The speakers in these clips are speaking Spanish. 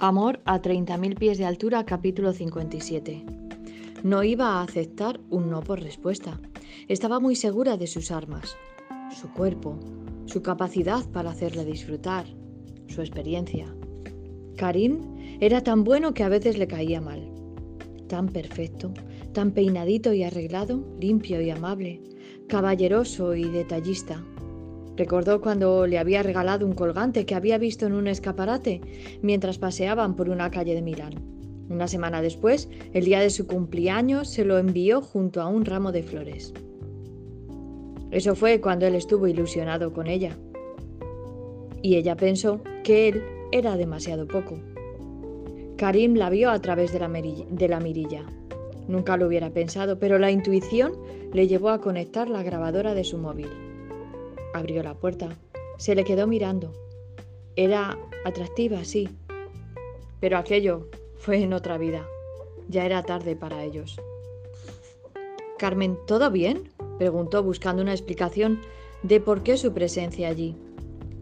Amor a 30.000 pies de altura, capítulo 57. No iba a aceptar un no por respuesta. Estaba muy segura de sus armas, su cuerpo, su capacidad para hacerle disfrutar, su experiencia. Karim era tan bueno que a veces le caía mal. Tan perfecto, tan peinadito y arreglado, limpio y amable, caballeroso y detallista. Recordó cuando le había regalado un colgante que había visto en un escaparate mientras paseaban por una calle de Milán. Una semana después, el día de su cumpleaños, se lo envió junto a un ramo de flores. Eso fue cuando él estuvo ilusionado con ella. Y ella pensó que él era demasiado poco. Karim la vio a través de la, de la mirilla. Nunca lo hubiera pensado, pero la intuición le llevó a conectar la grabadora de su móvil. Abrió la puerta. Se le quedó mirando. Era atractiva, sí. Pero aquello fue en otra vida. Ya era tarde para ellos. Carmen, ¿todo bien? preguntó buscando una explicación de por qué su presencia allí.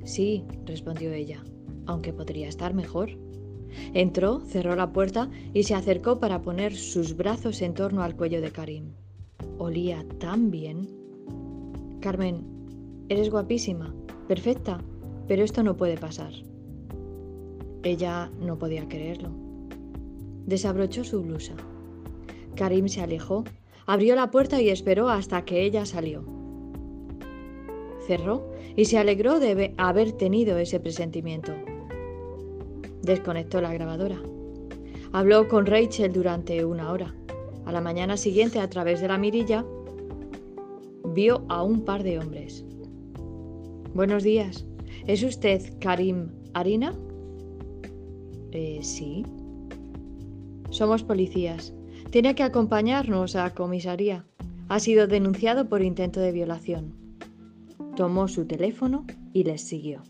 Sí, respondió ella, aunque podría estar mejor. Entró, cerró la puerta y se acercó para poner sus brazos en torno al cuello de Karim. Olía tan bien. Carmen, Eres guapísima, perfecta, pero esto no puede pasar. Ella no podía creerlo. Desabrochó su blusa. Karim se alejó, abrió la puerta y esperó hasta que ella salió. Cerró y se alegró de haber tenido ese presentimiento. Desconectó la grabadora. Habló con Rachel durante una hora. A la mañana siguiente, a través de la mirilla, vio a un par de hombres. Buenos días. ¿Es usted Karim Arina? Eh, sí. Somos policías. Tiene que acompañarnos a comisaría. Ha sido denunciado por intento de violación. Tomó su teléfono y les siguió.